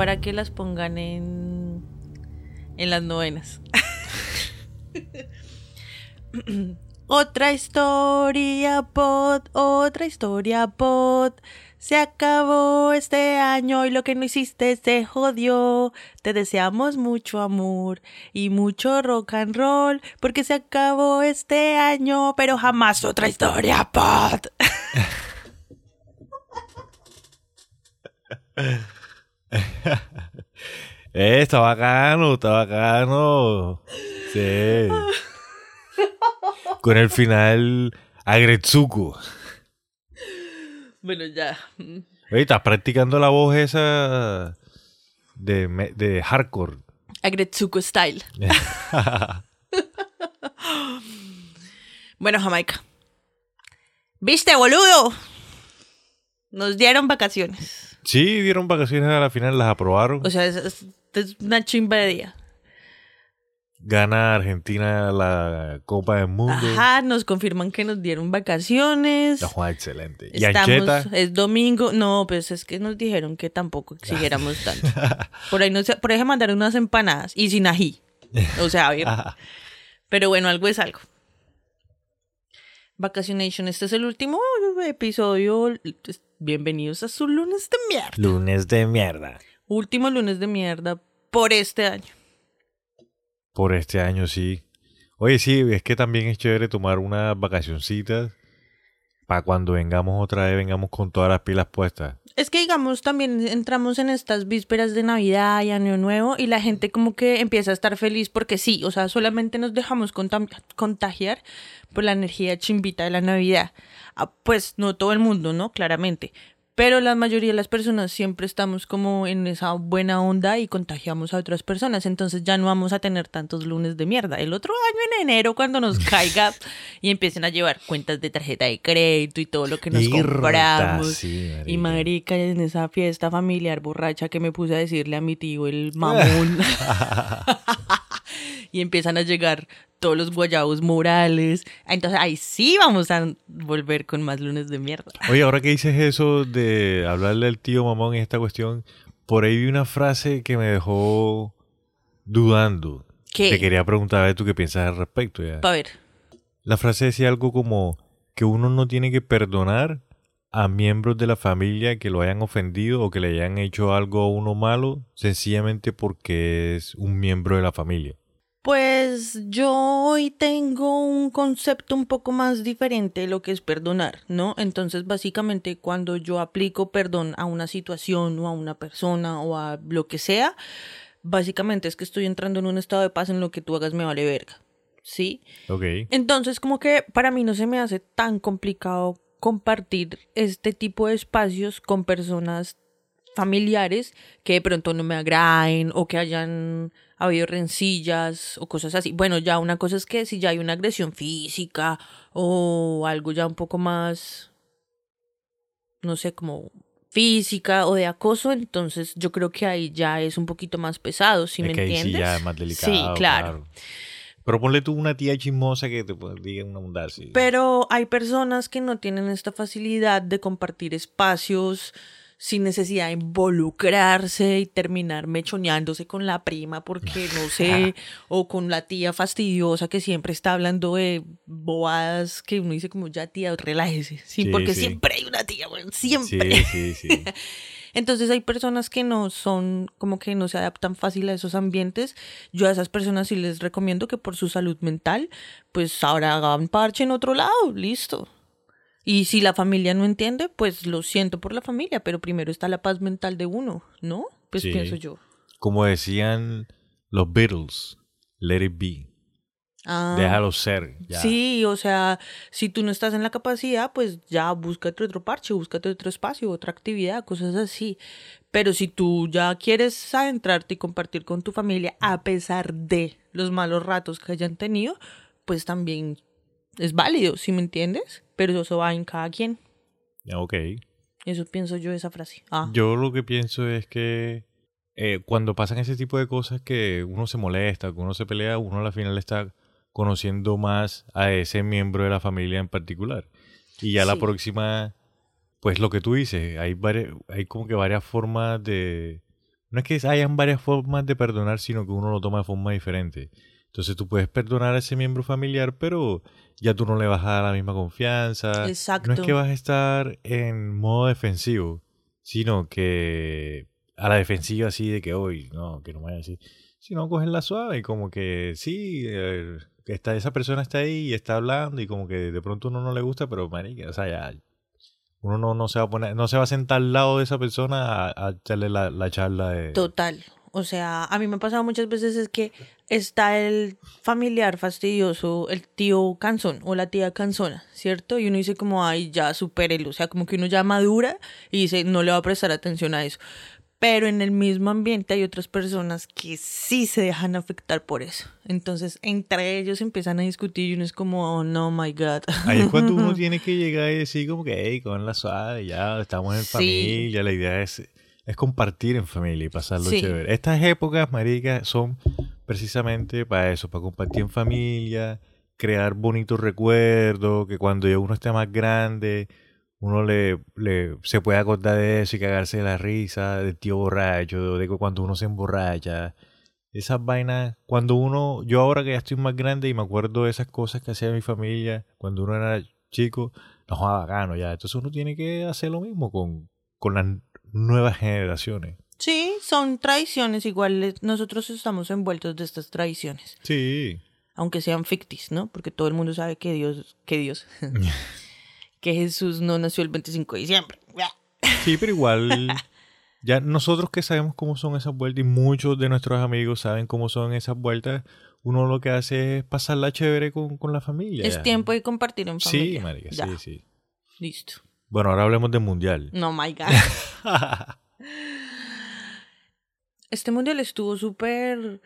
para que las pongan en, en las novenas. otra historia, pod, otra historia, pod. Se acabó este año y lo que no hiciste se jodió. Te deseamos mucho amor y mucho rock and roll porque se acabó este año, pero jamás otra historia, pod. Eh, está bacano, está bacano. Sí. Con el final Agretsuko. Bueno, ya. Oye, estás practicando la voz esa de, de hardcore. Agretsuko style. Bueno, Jamaica. ¿Viste, boludo? Nos dieron vacaciones. Sí, dieron vacaciones a la final, las aprobaron. O sea, es, es- es una chimba de día. Gana Argentina la Copa del Mundo. Ajá, nos confirman que nos dieron vacaciones. Jugada excelente. Y Estamos, es domingo. No, pues es que nos dijeron que tampoco exigiéramos tanto. Por ahí, no se, por ahí se mandaron unas empanadas y sin ají. O sea, ver. Pero bueno, algo es algo. Vacationation, este es el último episodio. Bienvenidos a su lunes de mierda. lunes de mierda. Último lunes de mierda por este año. Por este año, sí. Oye, sí, es que también es chévere tomar unas vacacioncitas para cuando vengamos otra vez, vengamos con todas las pilas puestas. Es que digamos, también entramos en estas vísperas de Navidad y Año Nuevo y la gente como que empieza a estar feliz porque sí, o sea, solamente nos dejamos contagiar por la energía chimbita de la Navidad. Ah, Pues no todo el mundo, ¿no? Claramente. Pero la mayoría de las personas siempre estamos como en esa buena onda y contagiamos a otras personas. Entonces ya no vamos a tener tantos lunes de mierda. El otro año en enero cuando nos caiga y empiecen a llevar cuentas de tarjeta de crédito y todo lo que nos compramos. sí, Y marica, en esa fiesta familiar borracha que me puse a decirle a mi tío el mamón. y empiezan a llegar todos los guayabos morales. Entonces ahí sí vamos a volver con más lunes de mierda. Oye, ahora que dices eso de hablarle al tío mamón en esta cuestión, por ahí vi una frase que me dejó dudando. ¿Qué? Te quería preguntar a ver tú qué piensas al respecto. Ya. Pa' ver. La frase decía algo como que uno no tiene que perdonar a miembros de la familia que lo hayan ofendido o que le hayan hecho algo a uno malo sencillamente porque es un miembro de la familia. Pues yo hoy tengo un concepto un poco más diferente de lo que es perdonar, ¿no? Entonces, básicamente, cuando yo aplico perdón a una situación o a una persona o a lo que sea, básicamente es que estoy entrando en un estado de paz en lo que tú hagas me vale verga, ¿sí? Ok. Entonces, como que para mí no se me hace tan complicado compartir este tipo de espacios con personas familiares que de pronto no me agraden o que hayan habido rencillas o cosas así. Bueno, ya una cosa es que si ya hay una agresión física o algo ya un poco más, no sé, como física o de acoso, entonces yo creo que ahí ya es un poquito más pesado, ¿sí Es me que ahí entiendes? sí ya es más delicado. Sí, claro. Pero ponle tú una tía chismosa que te diga una así. Pero hay personas que no tienen esta facilidad de compartir espacios sin necesidad de involucrarse y terminar mechoneándose con la prima porque no sé, o con la tía fastidiosa que siempre está hablando de bobadas que uno dice como ya tía, relájese, sí, Sí, porque sí. siempre hay una tía, bueno, siempre. Sí. Entonces hay personas que no son, como que no se adaptan fácil a esos ambientes. Yo a esas personas sí les recomiendo que por su salud mental, pues ahora hagan parche en otro lado, listo. Y si la familia no entiende, pues lo siento por la familia, pero primero está la paz mental de uno, ¿no? Pues Sí. pienso yo. Como decían los Beatles, let it be. Ah, Déjalo ser. ya. Sí, o sea, si tú no estás en la capacidad, pues ya búscate otro parche, búscate otro espacio, otra actividad, cosas así. Pero si tú ya quieres adentrarte y compartir con tu familia, a pesar de los malos ratos que hayan tenido, pues también es válido, ¿sí me entiendes? Pero eso va en cada quien. Ok. Eso pienso yo de esa frase. Ah, Yo lo que pienso es que eh, cuando pasan ese tipo de cosas que uno se molesta, que uno se pelea, uno al final está conociendo más a ese miembro de la familia en particular. Y ya la Sí. próxima, pues lo que tú dices, hay, vari- hay como que varias formas de, no es que hayan varias formas de perdonar, sino que uno lo toma de forma diferente. Entonces tú puedes perdonar a ese miembro familiar, pero ya tú no le vas a dar la misma confianza. Exacto. No es que vas a estar en modo defensivo, sino que a la defensiva así de que hoy, no, que no vaya así. Sino cogen la suave y como que sí, eh, está, esa persona está ahí y está hablando y como que de pronto uno no le gusta, pero marica, o sea, ya uno no, no se va a poner, no se va a sentar al lado de esa persona a, a echarle la, la charla de... Total. O sea, a mí me ha pasado muchas veces es que está el familiar fastidioso, el tío cansón o la tía cansona, ¿cierto? Y uno dice como, ay, ya supérelo. O sea, como que uno ya madura y dice, no le va a prestar atención a eso. Pero en el mismo ambiente hay otras personas que sí se dejan afectar por eso. Entonces, entre ellos empiezan a discutir y uno es como, oh, no, my God. Ahí es cuando uno tiene que llegar y decir como que, hey, con la suave, ya estamos en Sí. familia, la idea es, es compartir en familia y pasarlo Sí. chévere. Estas épocas, marica, son precisamente para eso, para compartir en familia, crear bonitos recuerdos, que cuando ya uno esté más grande, uno le, le se puede acordar de eso y cagarse de la risa, del tío borracho, de cuando uno se emborracha. Esas vainas, cuando uno, yo ahora que ya estoy más grande y me acuerdo de esas cosas que hacía mi familia cuando uno era chico, no joda bacano ya. Entonces uno tiene que hacer lo mismo con, con las nuevas generaciones. Sí, son tradiciones iguales. Nosotros estamos envueltos de estas tradiciones. Sí. Aunque sean fictis, ¿no? Porque todo el mundo sabe que Dios, que Dios, que Jesús no nació el 25 de diciembre. Sí, pero igual, ya nosotros que sabemos cómo son esas vueltas y muchos de nuestros amigos saben cómo son esas vueltas, uno lo que hace es pasarla chévere con, con la familia. Es ya. tiempo de compartir en familia. Sí, marica, Ya, sí, sí. Listo. Bueno, ahora hablemos del mundial. No, my God. Este mundial estuvo súper.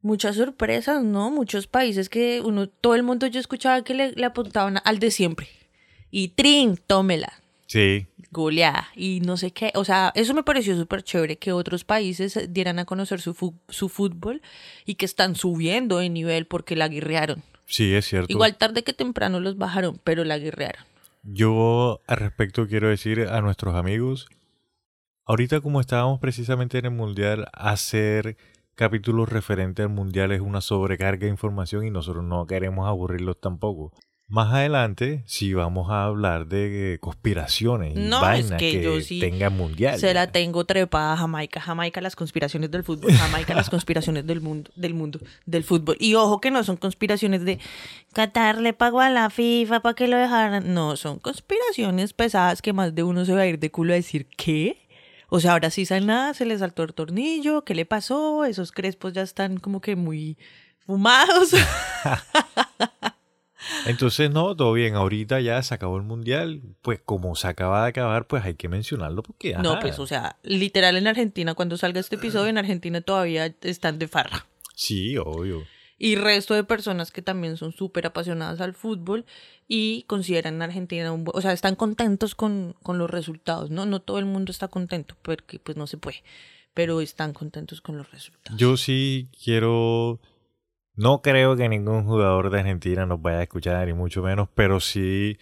Muchas sorpresas, ¿no? Muchos países que uno, todo el mundo yo escuchaba que le, le apuntaban al de siempre. Y trin, tómela, Sí, goleada, y no sé qué. O sea, eso me pareció súper chévere que otros países dieran a conocer su, fu- su fútbol y que están subiendo de nivel porque la guerrearon. sí, es cierto. Igual tarde que temprano los bajaron, pero la guerrearon. Yo al respecto quiero decir a nuestros amigos, ahorita como estábamos precisamente en el mundial, hacer capítulos referentes al mundial es una sobrecarga de información y nosotros no queremos aburrirlos tampoco. Más adelante, sí vamos a hablar de eh, conspiraciones y No, es vainas que que, yo sí tengan mundial. Se la tengo trepada a Jamaica, Jamaica las conspiraciones del fútbol, Jamaica las conspiraciones del mundo, del mundo, del fútbol. Y ojo que no son conspiraciones de Qatar le pagó a la FIFA para que lo dejaran. No, son conspiraciones pesadas que más de uno se va a ir de culo a decir ¿qué? O sea, ahora sí saben nada, se le saltó el tornillo, ¿qué le pasó? Esos crespos ya están como que muy fumados. Entonces, no, todo bien. Ahorita ya se acabó el mundial. Pues como se acaba de acabar, pues hay que mencionarlo porque... No, ajá. pues, o sea, literal en Argentina, cuando salga este episodio, en Argentina todavía están de farra. Sí, obvio. y resto de personas que también son súper apasionadas al fútbol y consideran a Argentina un bu- o sea, están contentos con, con los resultados, ¿no? No todo el mundo está contento porque pues no se puede, pero están contentos con los resultados. Yo sí quiero. No creo que ningún jugador de Argentina nos vaya a escuchar, ni mucho menos, pero sí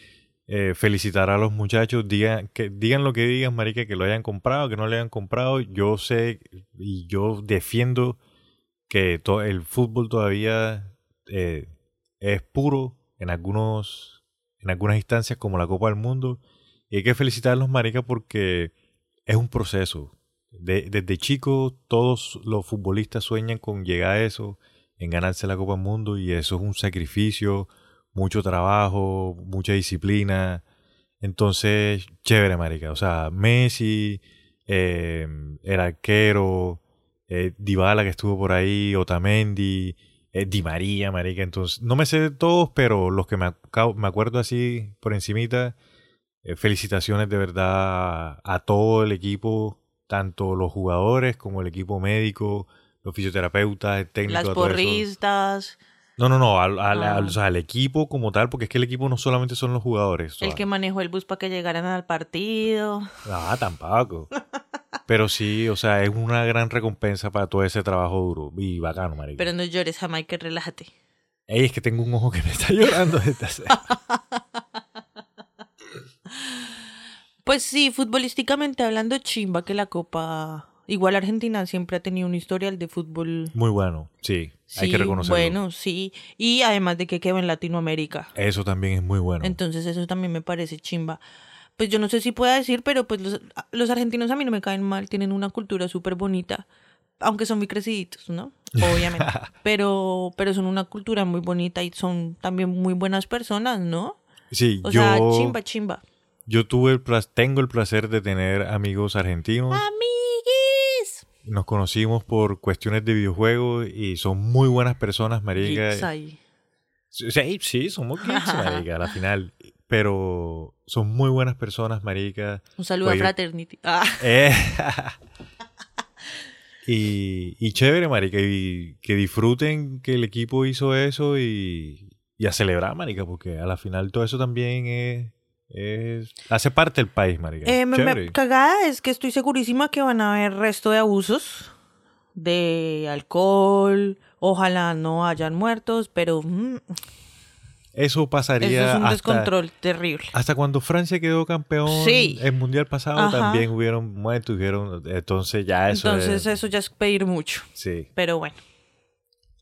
eh, felicitar a los muchachos. Digan, que, digan lo que digan, Marica, que lo hayan comprado, que no lo hayan comprado. Yo sé y yo defiendo que el fútbol todavía eh, es puro en algunos en algunas instancias como la Copa del Mundo y hay que felicitarlos marica porque es un proceso De- desde chicos todos los futbolistas sueñan con llegar a eso en ganarse la Copa del Mundo y eso es un sacrificio mucho trabajo mucha disciplina entonces chévere marica o sea Messi eh, el arquero eh, que estuvo por ahí, Otamendi, eh, Di María, marica. Entonces, no me sé de todos, pero los que me, me acuerdo así por encimita, eh, felicitaciones de verdad a todo el equipo, tanto los jugadores como el equipo médico, los fisioterapeutas, el técnico. Las porristas, No, no, no, al, al- Ah. al- o sea, al equipo como tal, porque es que el equipo no solamente son los jugadores. el que manejó el bus para que llegaran al partido. Ah, tampoco. Pero sí, o sea, es una gran recompensa para todo ese trabajo duro y bacano, marica. Pero no llores, Jamaica, relájate. Ey, es que tengo un ojo que me está llorando desde hace... Pues sí, futbolísticamente hablando, chimba que la Copa Igual Argentina siempre ha tenido un historial de fútbol. Muy bueno, sí, hay que reconocerlo. bueno, sí. Y además de que quedó en Latinoamérica. Eso también es muy bueno. Entonces eso también me parece chimba. Pues yo no sé si pueda decir, pero pues los, los argentinos a mí no me caen mal, tienen una cultura súper bonita, aunque son muy creciditos, ¿no? Obviamente. pero, pero son una cultura muy bonita y son también muy buenas personas, ¿no? sí, O yo, sea, chimba, chimba. yo tuve el tengo el placer de tener amigos argentinos. Amiguis. Nos conocimos por cuestiones de videojuegos y son muy buenas personas, marica. Geeks ahí. Sí, somos geeks, marica, a la final. Pero son muy buenas personas, marica. Un saludo Oye. a Fraternity. Ah. Eh, y, y chévere, marica, y que disfruten que el equipo hizo eso y, y a celebrar, marica, porque a la final todo eso también es, es- hace parte del país, marica. Eh, me- me- cagada es que estoy segurísima que van a haber resto de abusos de alcohol. Ojalá no hayan muertos, pero mm, Eso eso pasaría es un hasta, descontrol terrible. hasta cuando Francia quedó campeón Sí. el mundial pasado Ajá. también hubieron muertos, hubieron, entonces ya eso Entonces es- eso ya es pedir mucho. sí. Pero bueno.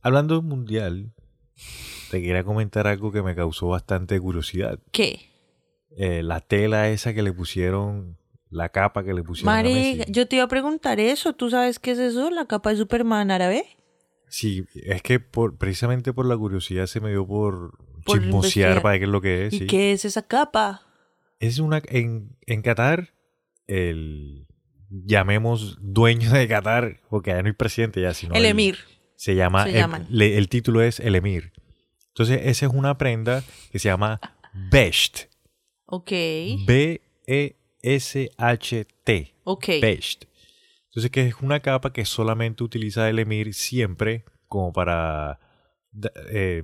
Hablando del mundial, te quería comentar algo que me causó bastante curiosidad. ¿Qué? Eh, la tela esa que le pusieron, la capa que le pusieron a Messi. yo te iba a preguntar eso. ¿Tú sabes qué es eso? ¿La capa de Superman árabe? Sí, es que por, precisamente por la curiosidad se me dio por, Por chismosear para ver qué es lo que es. ¿Y sí. qué es esa capa? Es una en, en Qatar, el llamemos dueño de Qatar, porque ya no hay presidente ya, sino El emir. Se llama, Se el, le- el título es el emir. Entonces, esa es una prenda que se llama Besht. Ok. B-E-S-H-T. Ok. Besht. Entonces, que es una capa que solamente utiliza el emir siempre como para eh,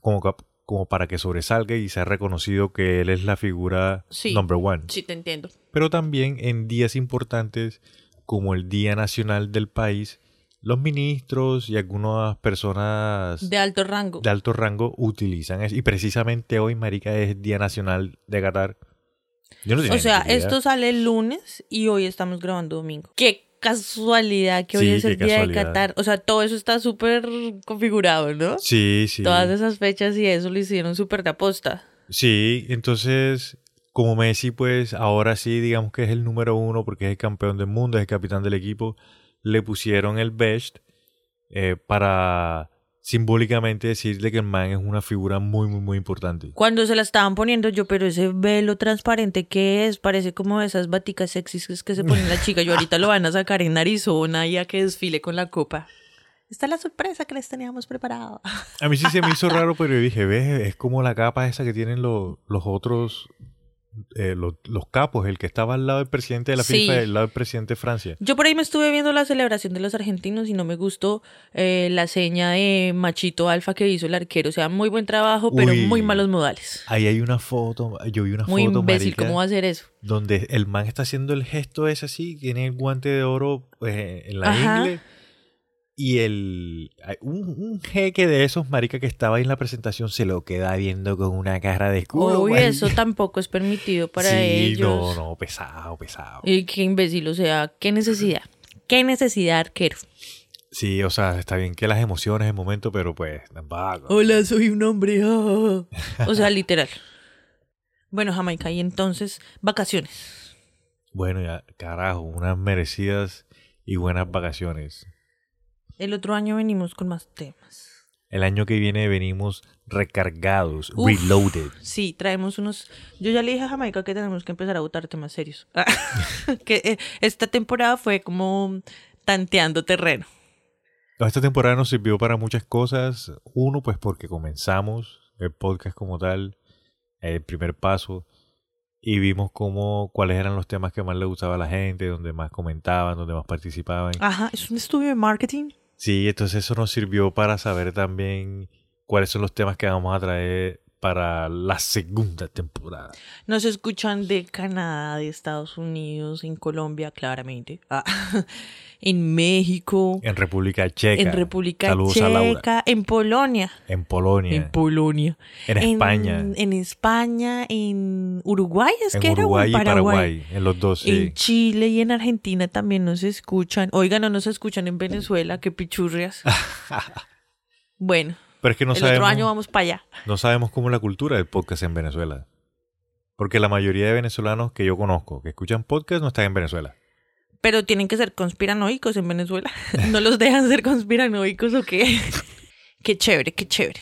como, cap- como para que sobresalga y sea reconocido que él es la figura Sí. number one. Sí, te entiendo. Pero también en días importantes como el Día Nacional del país, los ministros y algunas personas De alto rango. de alto rango utilizan eso. Y precisamente hoy, marica, es Día Nacional de Qatar. Yo no O sea, esto sale el lunes y hoy estamos grabando domingo. Qué casualidad que hoy Sí, es el día de. Qatar. O sea, todo eso está súper configurado, ¿no? Sí, sí. Todas esas fechas y eso lo hicieron súper de aposta. Sí, entonces, como Messi, pues ahora sí, digamos que es el número uno porque es el campeón del mundo, es el capitán del equipo, le pusieron el best eh, para simbólicamente decirle que el man es una figura muy, muy, muy importante. Cuando se la estaban poniendo yo, pero ese velo transparente que es, parece como esas baticas sexys que se ponen la chica. Yo ahorita lo van a sacar en Arizona y a que desfile con la copa. Esta es la sorpresa que les teníamos preparado. A mí sí se me hizo raro, pero yo dije, ves, es como la capa esa que tienen los, los otros, eh, los, los capos, el que estaba al lado del presidente de la Sí. FIFA y al lado del presidente de Francia. Yo por ahí me estuve viendo la celebración de los argentinos y no me gustó eh, la seña de machito alfa que hizo el arquero. O sea, muy buen trabajo, pero Uy. muy malos modales. Ahí hay una foto, yo vi una Muy foto, imbécil, marica, ¿cómo va a hacer eso? donde el man está haciendo el gesto ese así, tiene el guante de oro pues, en la Ajá. ingle y el un, un jeque de esos marica que estaba ahí en la presentación se lo queda viendo con una cara de culo. Uy, marica. eso tampoco es permitido para sí, ellos. no, no, pesado, pesado. Y qué imbécil, o sea, qué necesidad. Qué necesidad, arquero. Sí, o sea, está bien que las emociones en el momento, pero pues tampoco. Hola, soy un hombre. ah. O sea, literal. Bueno, Jamaica, y entonces, vacaciones. Bueno, ya, carajo, unas merecidas y buenas vacaciones. El otro año venimos con más temas. El año que viene venimos recargados, Uf. reloaded. Sí, traemos unos. Yo ya le dije a Jamaica que tenemos que empezar a votar temas serios. que eh, esta temporada fue como tanteando terreno. Esta temporada nos sirvió para muchas cosas. Uno, pues porque comenzamos el podcast como tal, el primer paso, y vimos cómo, cuáles eran los temas que más le gustaba a la gente, donde más comentaban, donde más participaban. Ajá, es un estudio de marketing. Sí, entonces eso nos sirvió para saber también cuáles son los temas que vamos a traer para la segunda temporada. Nos escuchan de Canadá, de Estados Unidos, en Colombia, claramente. Ah. en México, En República Checa. en República Saludos a Laura. Checa, en Polonia. En Polonia. En Polonia. En España. En España, en Uruguay, es en que era Uruguay en y Paraguay. En los dos, sí. En Chile y en Argentina también nos escuchan. Oiga, no nos escuchan en Venezuela, qué pichurrias. bueno, Pero es que no el sabemos, otro año vamos para allá. no sabemos cómo es la cultura del podcast en Venezuela. Porque la mayoría de venezolanos que yo conozco que escuchan podcast no están en Venezuela. Pero tienen que ser conspiranoicos en Venezuela. ¿No los dejan ser conspiranoicos o qué? qué chévere, qué chévere.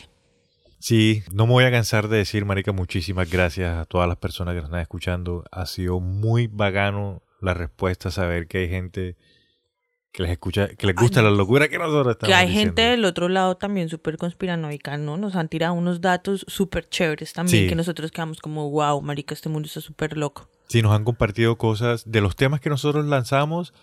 Sí, no me voy a cansar de decir, Marica, muchísimas gracias a todas las personas que nos están escuchando. Ha sido muy bacano la respuesta, saber que hay gente que les escucha, que les gusta Ay, la locura que nosotros estamos Que hay diciendo. gente del otro lado también súper conspiranoica, ¿no? Nos han tirado unos datos súper chéveres también Sí. que nosotros quedamos como, wow, marica, este mundo está súper loco. Sí, nos han compartido cosas de los temas que nosotros lanzamos.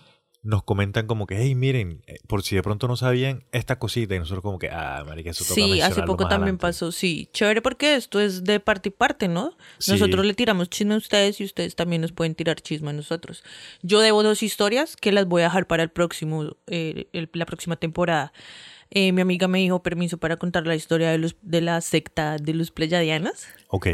Nos comentan como que, hey, miren, eh, por si de pronto no sabían esta cosita. Y nosotros como que, ah, marica, eso toca Sí, hace poco más también adelante". pasó, sí. Chévere porque esto es de parte y parte, ¿no? Sí. Nosotros le tiramos chisme a ustedes y ustedes también nos pueden tirar chisme a nosotros. Yo debo dos historias que las voy a dejar para el próximo, eh, el- la próxima temporada. Eh, mi amiga me dijo permiso para contar la historia de, los, de la secta de los pleyadianas. Ok.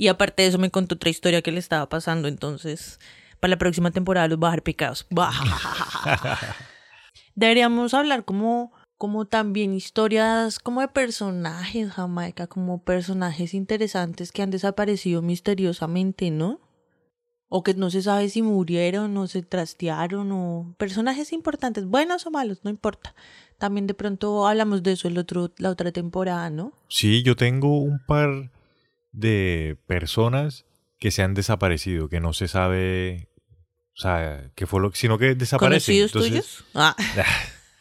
Y aparte de eso me contó otra historia que le estaba pasando, entonces para la próxima temporada los voy a dejar picados. Deberíamos hablar como, como también historias como de personajes, Jamaica, como personajes interesantes que han desaparecido misteriosamente, ¿no? O que no se sabe si murieron o se trastearon o personajes importantes, buenos o malos, no importa. También de pronto hablamos de eso el otro, la otra temporada, ¿no? Sí, yo tengo un par de personas que se han desaparecido, que no se sabe, o sea, qué fue lo sino que desaparecen. ¿Conocidos Entonces, tuyos? Ah.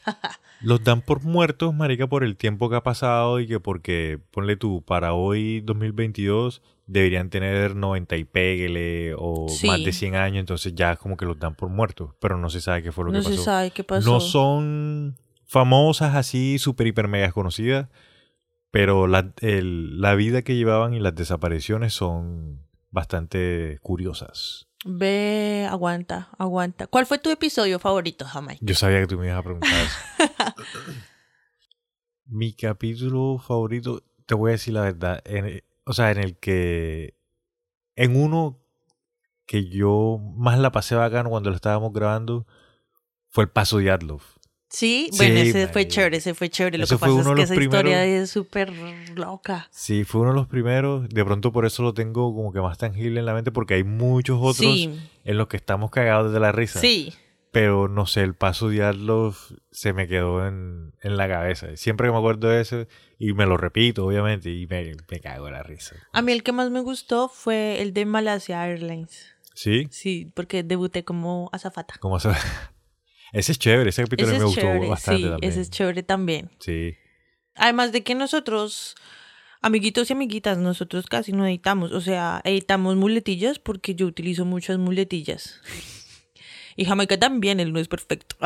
Los dan por muertos, marica, por el tiempo que ha pasado y que porque, ponle tú, para hoy 2022 deberían tener 90 y péguele o Sí. más de 100 años, entonces ya como que los dan por muertos, pero no se sabe qué fue lo no que se pasó. sabe qué pasó. No son famosas así, súper, hiper, mega conocidas, pero la, el- la vida que llevaban y las desapariciones son bastante curiosas. Ve, aguanta, aguanta. ¿Cuál fue tu episodio favorito, Jamaica? Yo sabía que tú me ibas a preguntar eso. Mi capítulo favorito, te voy a decir la verdad, en- o sea, en el que, en uno que yo más la pasé bacano cuando lo estábamos grabando, fue el paso de Adlof. Sí, Sí, bueno, ese fue chévere, ese fue chévere. Lo que pasa es que esa historia es súper loca. Sí, fue uno de los primeros, de pronto por eso lo tengo como que más tangible en la mente, porque hay muchos otros Sí, en los que estamos cagados de la risa. sí. Pero no sé, el paso de Adlof se me quedó en, en la cabeza. Siempre que me acuerdo de eso, y me lo repito, obviamente, y me, me cago de la risa. A mí el que más me gustó fue el de Malasia Airlines. ¿Sí? Sí, porque debuté como azafata. ¿Cómo se Ese es chévere, ese capítulo Ese me gustó chévere, bastante sí, también. ese es chévere también. Sí. Además de que nosotros, amiguitos y amiguitas, nosotros casi no editamos. O sea, editamos muletillas porque yo utilizo muchas muletillas. Y Jamaica también, él no es perfecto.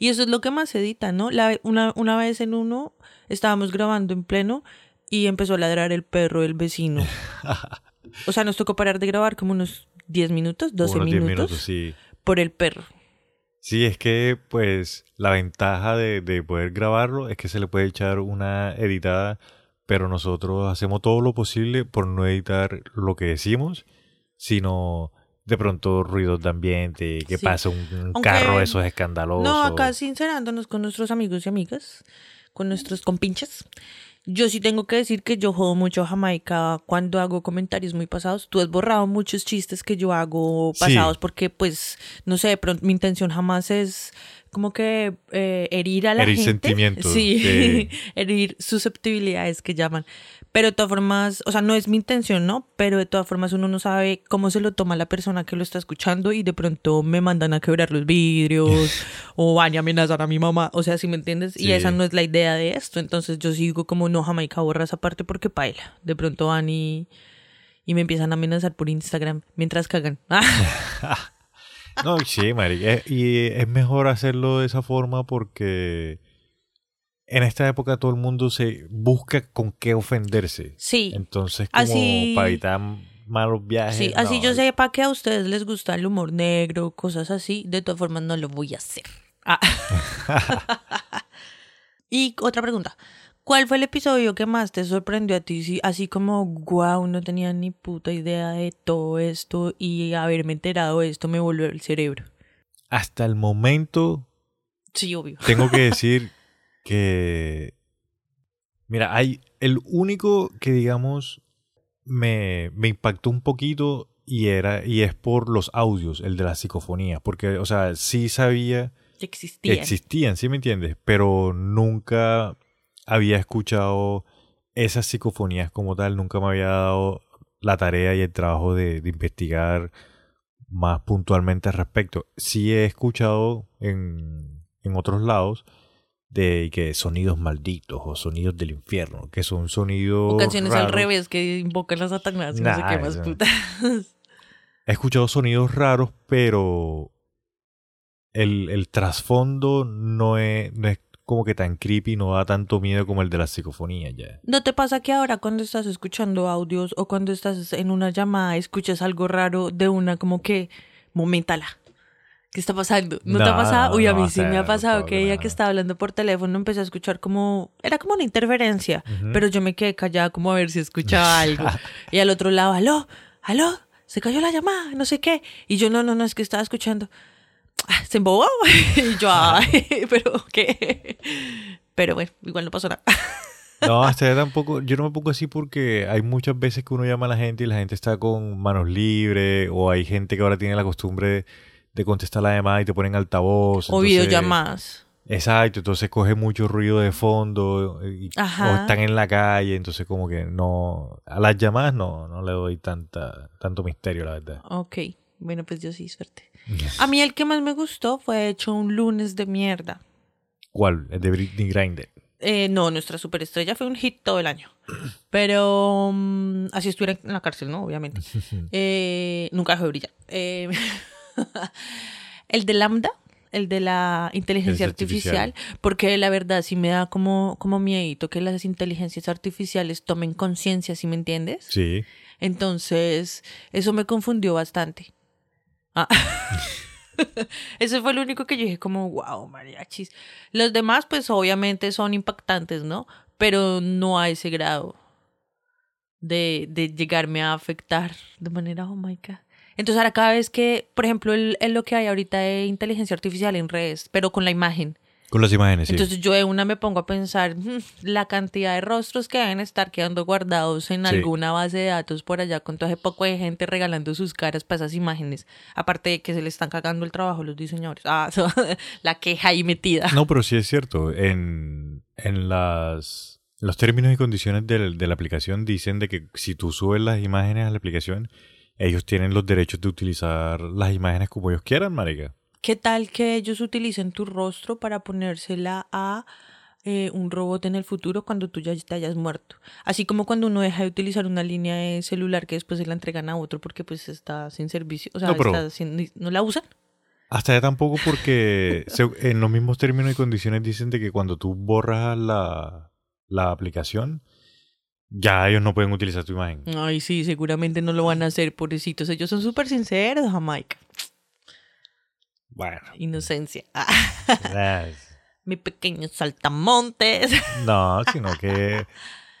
Y eso es lo que más edita, ¿no? La, una, una vez en uno estábamos grabando en pleno y empezó a ladrar el perro del vecino. O sea, nos tocó parar de grabar como unos 10 minutos, 12 Unos 10 minutos, minutos, sí. Por el perro. Sí, es que pues la ventaja de, de poder grabarlo es que se le puede echar una editada, pero nosotros hacemos todo lo posible por no editar lo que decimos, sino de pronto ruidos de ambiente, que Sí. pasa un, un Aunque- carro, eso es escandaloso. No, acá sincerándonos con nuestros amigos y amigas, con nuestros compinches. Yo sí tengo que decir que yo jodo mucho a Jamaica cuando hago comentarios muy pasados. Tú has borrado muchos chistes que yo hago Sí. pasados porque, pues, no sé, de pronto mi intención jamás es como que eh, herir a la Herir gente. sentimientos, Sí, sí. herir susceptibilidades que llaman. Pero de todas formas, o sea, no es mi intención, ¿no? Pero de todas formas uno no sabe cómo se lo toma la persona que lo está escuchando y de pronto me mandan a quebrar los vidrios o van y amenazan a mi mamá. O sea, si me entiendes? Y Sí. esa no es la idea de esto. Entonces yo sigo como, no, Jamaica, borra esa parte porque paila. De pronto van y, y me empiezan a amenazar por Instagram mientras cagan. No, sí, marica. eh, Y es mejor hacerlo de esa forma porque en esta época todo el mundo se busca con qué ofenderse. sí. Entonces, como Así- para evitar malos viajes. Sí, así yo sepa que a ustedes les gusta el humor negro, cosas así, de todas formas no lo voy a hacer. Ah. y otra pregunta. ¿Cuál fue el episodio que más te sorprendió a ti? Sí, así como, wow, no tenía ni puta idea de todo esto y haberme enterado de esto me volvió el cerebro. Hasta el momento Sí, obvio. tengo que decir que. Mira, hay. El único que, digamos, me, me impactó un poquito y era. Y es por los audios, el de la psicofonía. Porque, o sea, sí sabía que Existía. existían, ¿sí me entiendes? Pero nunca había escuchado esas psicofonías como tal. Nunca me había dado la tarea y el trabajo de, de investigar más puntualmente al respecto. Sí he escuchado en, en otros lados de que sonidos malditos o sonidos del infierno, que son sonidos o canciones al revés que invocan las Satanás y no sé Nah, qué más putas. He escuchado sonidos raros, pero el, el trasfondo no es, no es como que tan creepy, no da tanto miedo como el de las psicofonías ya. ¿No te pasa que ahora cuando estás escuchando audios o cuando estás en una llamada escuchas algo raro de una como que, momentala, ¿qué está pasando? ¿No, te ha pasado? Uy, a no, mí sí me ha pasado que ella que estaba hablando por teléfono empecé a escuchar como, era como una interferencia, pero yo me quedé callada como a ver si escuchaba algo. y al otro lado, aló, aló, se cayó la llamada, no sé qué. Y yo, no, no, no, es que estaba escuchando. Ah, Se embobó. y yo, ay, pero qué. Pero bueno, igual no pasó nada. No, hasta ya tampoco, yo no me pongo así porque hay muchas veces que uno llama a la gente y la gente está con manos libres o hay gente que ahora tiene la costumbre de, de contestar la llamada y te ponen altavoz. o entonces- videollamadas. Exacto, entonces coge mucho ruido de fondo y- Ajá. o están en la calle, entonces como que no, a las llamadas no, no le doy tanta, tanto misterio, la verdad. Ok, bueno, pues yo sí, suerte. A mí el que más me gustó fue hecho un lunes de mierda. ¿Cuál? El de Britney Grindr. Eh, no, nuestra superestrella fue un hit todo el año. Pero mm, así estuviera en la cárcel, ¿no? Obviamente. Eh, nunca dejó de brillar. Eh, el de Lambda, el de la inteligencia artificial, porque la verdad sí me da como, como miedito que las inteligencias artificiales tomen conciencia, ¿sí me entiendes? Sí. Entonces, eso me confundió bastante. Ah. Ese fue lo único que yo dije como, wow, mariachis. Los demás, pues obviamente son impactantes, ¿no? Pero no a ese grado de, de llegarme a afectar de manera, oh my God. Entonces ahora cada vez que, por ejemplo, el, el lo que hay ahorita de inteligencia artificial en redes, pero con la imagen. Con las imágenes, sí. Entonces yo de una me pongo a pensar "Mm, la cantidad de rostros que deben estar quedando guardados en Sí. alguna base de datos por allá con todo ese poco de gente regalando sus caras para esas imágenes. Aparte de que se le están cagando el trabajo a los diseñadores. Ah, so- la queja ahí metida. No, pero sí es cierto. En, en las, los términos y condiciones del- de la aplicación dicen de que si tú subes las imágenes a la aplicación, ellos tienen los derechos de utilizar las imágenes como ellos quieran, marica. ¿Qué tal que ellos utilicen tu rostro para ponérsela a eh, un robot en el futuro cuando tú ya te hayas muerto? Así como cuando uno deja de utilizar una línea de celular que después se la entregan a otro porque pues está sin servicio. O sea, No, pero- está sin- no la usan. Hasta ya tampoco porque se- en los mismos términos y condiciones dicen de que cuando tú borras la, la aplicación, ya ellos no pueden utilizar tu imagen. Ay, sí, seguramente no lo van a hacer, pobrecitos. Ellos son súper sinceros, Jamaica. Bueno. Inocencia. Mi pequeño saltamontes. No, sino que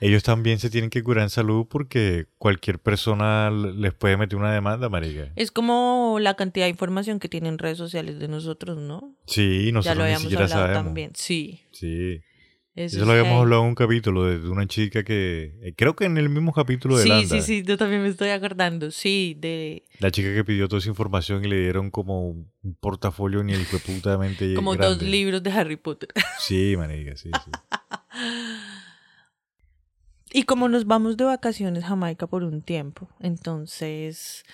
ellos también se tienen que curar en salud porque cualquier persona les puede meter una demanda, marica. Es como la cantidad de información que tienen redes sociales de nosotros, ¿no? Sí, ya nosotros lo ni habíamos siquiera sabemos. también. Sí. Sí. Eso, Eso es lo habíamos hablado en un capítulo de una chica que. eh, creo que en el mismo capítulo de Sí, Landa. sí, sí, yo también me estoy acordando. Sí, de La chica que pidió toda esa información y le dieron como un portafolio ni el fue putamente como grande. dos libros de Harry Potter. Sí, marica, sí, sí. Y como nos vamos de vacaciones a Jamaica por un tiempo, entonces,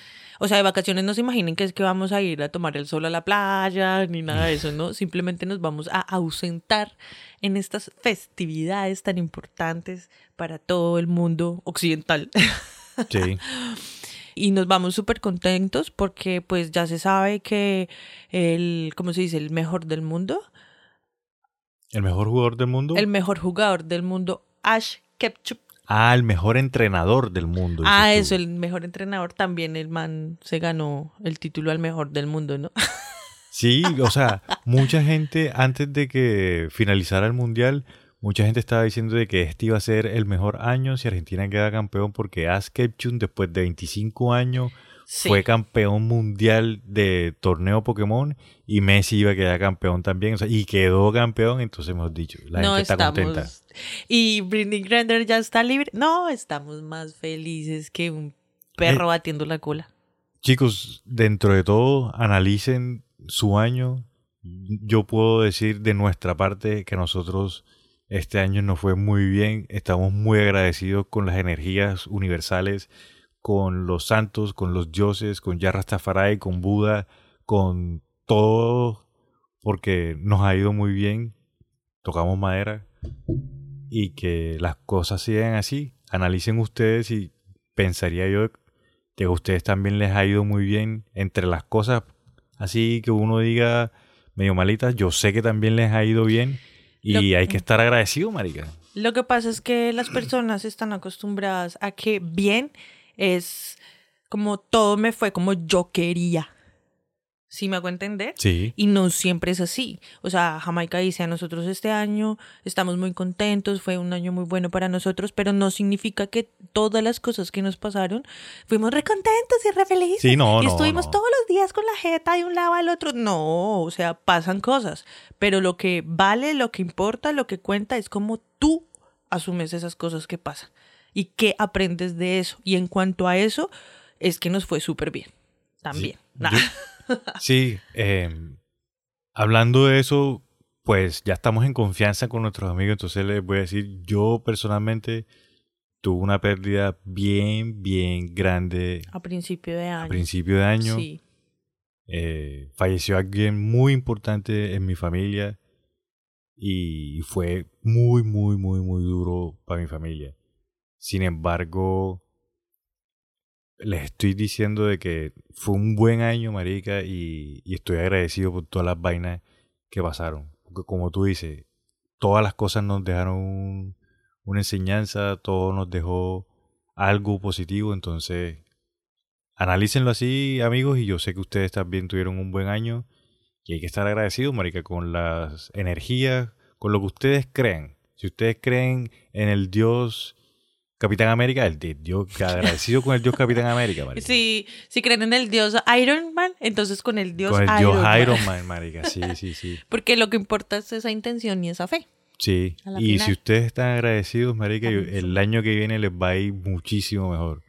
o sea, de vacaciones no se imaginen que es que vamos a ir a tomar el sol a la playa ni nada de eso, ¿no? Simplemente nos vamos a ausentar en estas festividades tan importantes para todo el mundo occidental. Sí. Y nos vamos súper contentos porque pues ya se sabe que el, ¿cómo se dice? El mejor del mundo, El mejor jugador del mundo. el mejor jugador del mundo, Ash Ketchum, Ah, el mejor entrenador del mundo. Ah, tú. eso, el mejor entrenador también, el man se ganó el título al mejor del mundo, ¿no? Sí, o sea, mucha gente antes de que finalizara el mundial, mucha gente estaba diciendo de que este iba a ser el mejor año si Argentina queda campeón porque Ash Ketchum después de 25 años Sí. fue campeón mundial de torneo Pokémon y Messi iba a quedar campeón también, o sea, y quedó campeón, entonces hemos dicho, la no gente está estamos. contenta. Y Britney Griner ya está libre. No, estamos más felices que un perro Eh, batiendo la cola. Chicos, dentro de todo, analicen su año. Yo puedo decir de nuestra parte que nosotros este año nos fue muy bien. Estamos muy agradecidos con las energías universales, con los santos, con los dioses, con Yah Rastafari, con Buda, con todo, porque nos ha ido muy bien. Tocamos madera y que las cosas sigan así. Analicen ustedes y pensaría yo que a ustedes también les ha ido muy bien entre las cosas así que uno diga medio malitas, yo sé que también les ha ido bien y Lo- hay que estar agradecido, marica. Lo que pasa es que las personas están acostumbradas a que bien es como todo me fue como yo quería. ¿Sí me hago entender? Sí. Y no siempre es así. O sea, Jamaica dice a nosotros este año estamos muy contentos, fue un año muy bueno para nosotros, pero no significa que todas las cosas que nos pasaron fuimos re contentos y re felices. Sí, no, y no, estuvimos no. todos los días con la jeta de un lado al otro. No, o sea, pasan cosas. Pero lo que vale, lo que importa, lo que cuenta es cómo tú asumes esas cosas que pasan y qué aprendes de eso. Y en cuanto a eso, es que nos fue súper bien. También. Nah. Yo- sí, eh, hablando de eso, pues ya estamos en confianza con nuestros amigos, entonces les voy a decir, yo personalmente tuve una pérdida bien, bien grande A principio de año. a principio de año. Sí. Eh, falleció alguien muy importante en mi familia y fue muy, muy, muy, muy duro para mi familia. Sin embargo, les estoy diciendo de que fue un buen año, marica, y, estoy agradecido por todas las vainas que pasaron. Porque como tú dices, todas las cosas nos dejaron un- una enseñanza, todo nos dejó algo positivo, entonces analícenlo así, amigos, y yo sé que ustedes también tuvieron un buen año y hay que estar agradecidos, marica, con las energías, con lo que ustedes creen. Si ustedes creen en el Dios Capitán América, el Dios agradecido con el Dios Capitán América, marica. Si, si creen en el dios Iron Man, entonces con el dios con el Iron, Dios Man. Iron Man, marica. Sí, sí, sí. Porque lo que importa es esa intención y esa fe. Sí. Y final. si ustedes están agradecidos, marica, el año que viene les va a ir muchísimo mejor.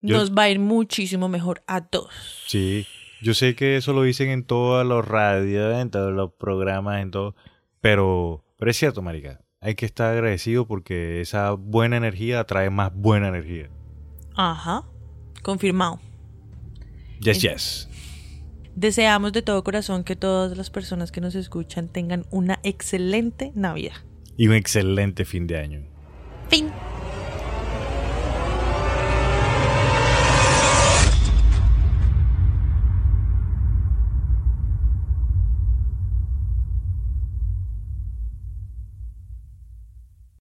Yo- Nos va a ir muchísimo mejor a todos. Sí, yo sé que eso lo dicen en todos los radios, en todos los programas, en todo, pero, pero es cierto, marica, hay que estar agradecido porque esa buena energía atrae más buena energía. Ajá. Confirmado. Yes, yes. Deseamos de todo corazón que todas las personas que nos escuchan tengan una excelente Navidad. Y un excelente fin de año. Fin.